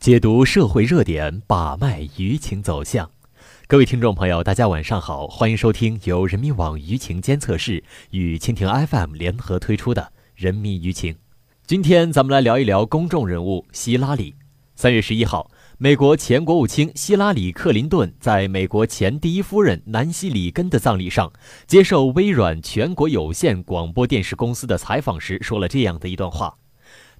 解读社会热点，把脉舆情走向。各位听众朋友，大家晚上好，欢迎收听由人民网舆情监测室与蜻蜓 FM 联合推出的《人民舆情》。今天咱们来聊一聊公众人物希拉里。三月十一号，美国前国务卿希拉里·克林顿在美国前第一夫人南希·里根的葬礼上接受微软全国有线广播电视公司的采访时，说了这样的一段话。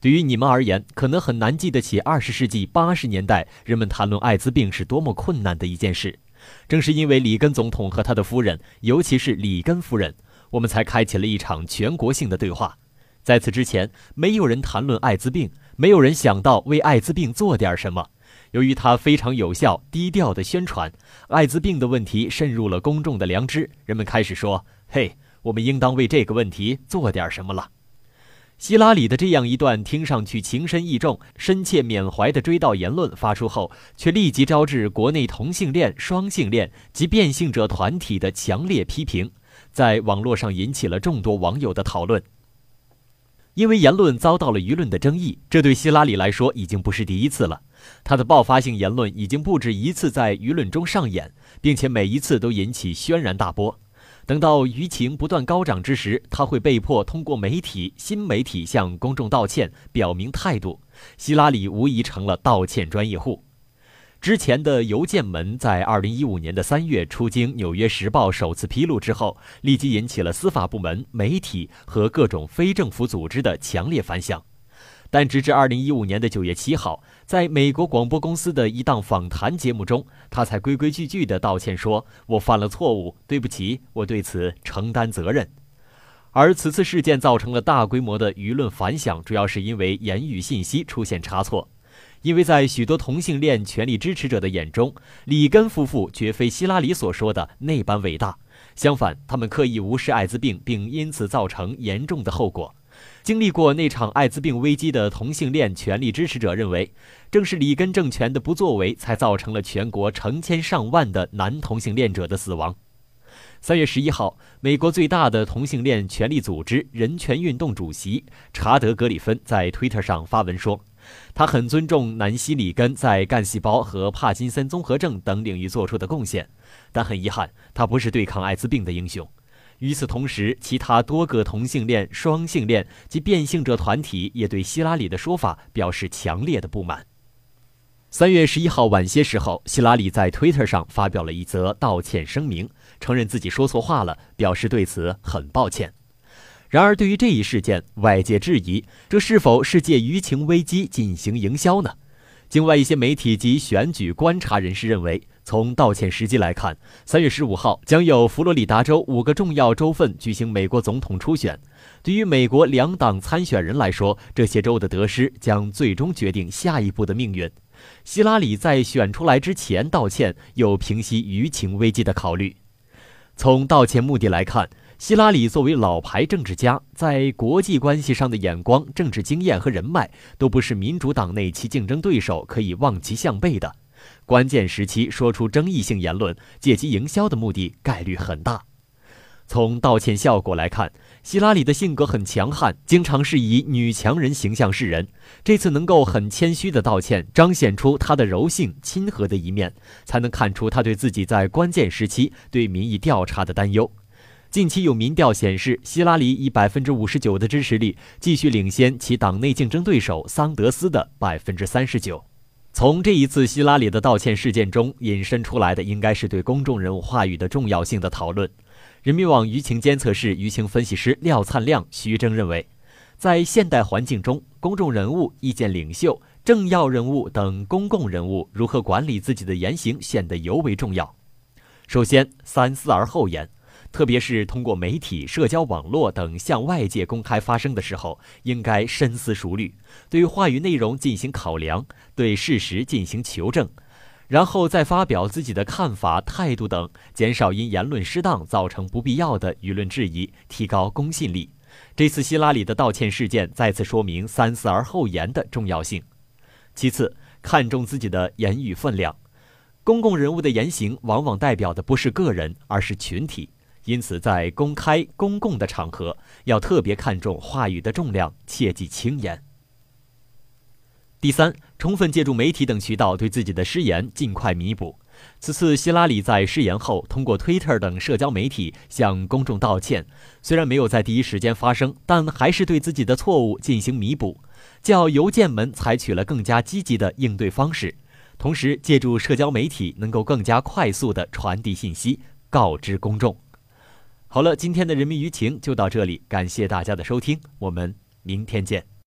对于你们而言，可能很难记得起二十世纪八十年代人们谈论艾滋病是多么困难的一件事。正是因为里根总统和他的夫人，尤其是里根夫人，我们才开启了一场全国性的对话。在此之前，没有人谈论艾滋病，没有人想到为艾滋病做点什么。由于他非常有效、低调的宣传，艾滋病的问题渗入了公众的良知，人们开始说：“嘿，我们应当为这个问题做点什么了。”希拉里的这样一段听上去情深意重、深切缅怀的追悼言论发出后，却立即招致国内同性恋、双性恋及变性者团体的强烈批评，在网络上引起了众多网友的讨论。因为言论遭到了舆论的争议，这对希拉里来说已经不是第一次了。他的爆发性言论已经不止一次在舆论中上演，并且每一次都引起轩然大波。等到舆情不断高涨之时，他会被迫通过媒体、新媒体向公众道歉，表明态度。希拉里无疑成了道歉专业户。之前的邮件门在二零一五年的三月出经《纽约时报》首次披露之后，立即引起了司法部门、媒体和各种非政府组织的强烈反响。但直至二零一五年的九月七号，在美国广播公司的一档访谈节目中，他才规规矩矩地道歉说：“我犯了错误，对不起，我对此承担责任。”而此次事件造成了大规模的舆论反响，主要是因为言语信息出现差错。因为在许多同性恋权利支持者的眼中，里根夫妇绝非希拉里所说的那般伟大，相反，他们刻意无视艾滋病，并因此造成严重的后果。经历过那场艾滋病危机的同性恋权利支持者认为，正是里根政权的不作为，才造成了全国成千上万的男同性恋者的死亡。三月十一号，美国最大的同性恋权利组织人权运动主席查德·格里芬在推特上发文说，他很尊重南希·里根在干细胞和帕金森综合症等领域做出的贡献，但很遗憾，他不是对抗艾滋病的英雄。与此同时，其他多个同性恋、双性恋及变性者团体也对希拉里的说法表示强烈的不满。三月十一号晚些时候，希拉里在推特上发表了一则道歉声明，承认自己说错话了，表示对此很抱歉。然而，对于这一事件，外界质疑这是否是借舆情危机进行营销呢？境外一些媒体及选举观察人士认为。从道歉时机来看，三月十五号将有佛罗里达州五个重要州份举行美国总统初选。对于美国两党参选人来说，这些州的得失将最终决定下一步的命运。希拉里在选出来之前道歉，有平息舆情危机的考虑。从道歉目的来看，希拉里作为老牌政治家，在国际关系上的眼光、政治经验和人脉，都不是民主党内其竞争对手可以望其项背的。关键时期说出争议性言论，借机营销的目的概率很大。从道歉效果来看，希拉里的性格很强悍，经常是以女强人形象示人。这次能够很谦虚的道歉，彰显出她的柔性、亲和的一面，才能看出她对自己在关键时期对民意调查的担忧。近期有民调显示，希拉里以百分之五十九的支持率继续领先其党内竞争对手桑德斯的百分之三十九。从这一次希拉里的道歉事件中引申出来的，应该是对公众人物话语的重要性的讨论。人民网舆情监测室舆情分析师廖灿亮、徐峥认为，在现代环境中，公众人物、意见领袖、政要人物等公共人物如何管理自己的言行，显得尤为重要。首先，三思而后言。特别是通过媒体、社交网络等向外界公开发声的时候，应该深思熟虑，对话语内容进行考量，对事实进行求证，然后再发表自己的看法、态度等，减少因言论失当造成不必要的舆论质疑，提高公信力。这次希拉里的道歉事件再次说明三思而后言的重要性。其次，看重自己的言语分量，公共人物的言行往往代表的不是个人，而是群体。因此，在公开、公共的场合，要特别看重话语的重量，切忌轻言。第三，充分借助媒体等渠道对自己的失言尽快弥补。此次希拉里在失言后，通过 Twitter 等社交媒体向公众道歉，虽然没有在第一时间发声，但还是对自己的错误进行弥补。较邮件门采取了更加积极的应对方式，同时借助社交媒体能够更加快速地传递信息，告知公众。好了，今天的人民舆情就到这里，感谢大家的收听，我们明天见。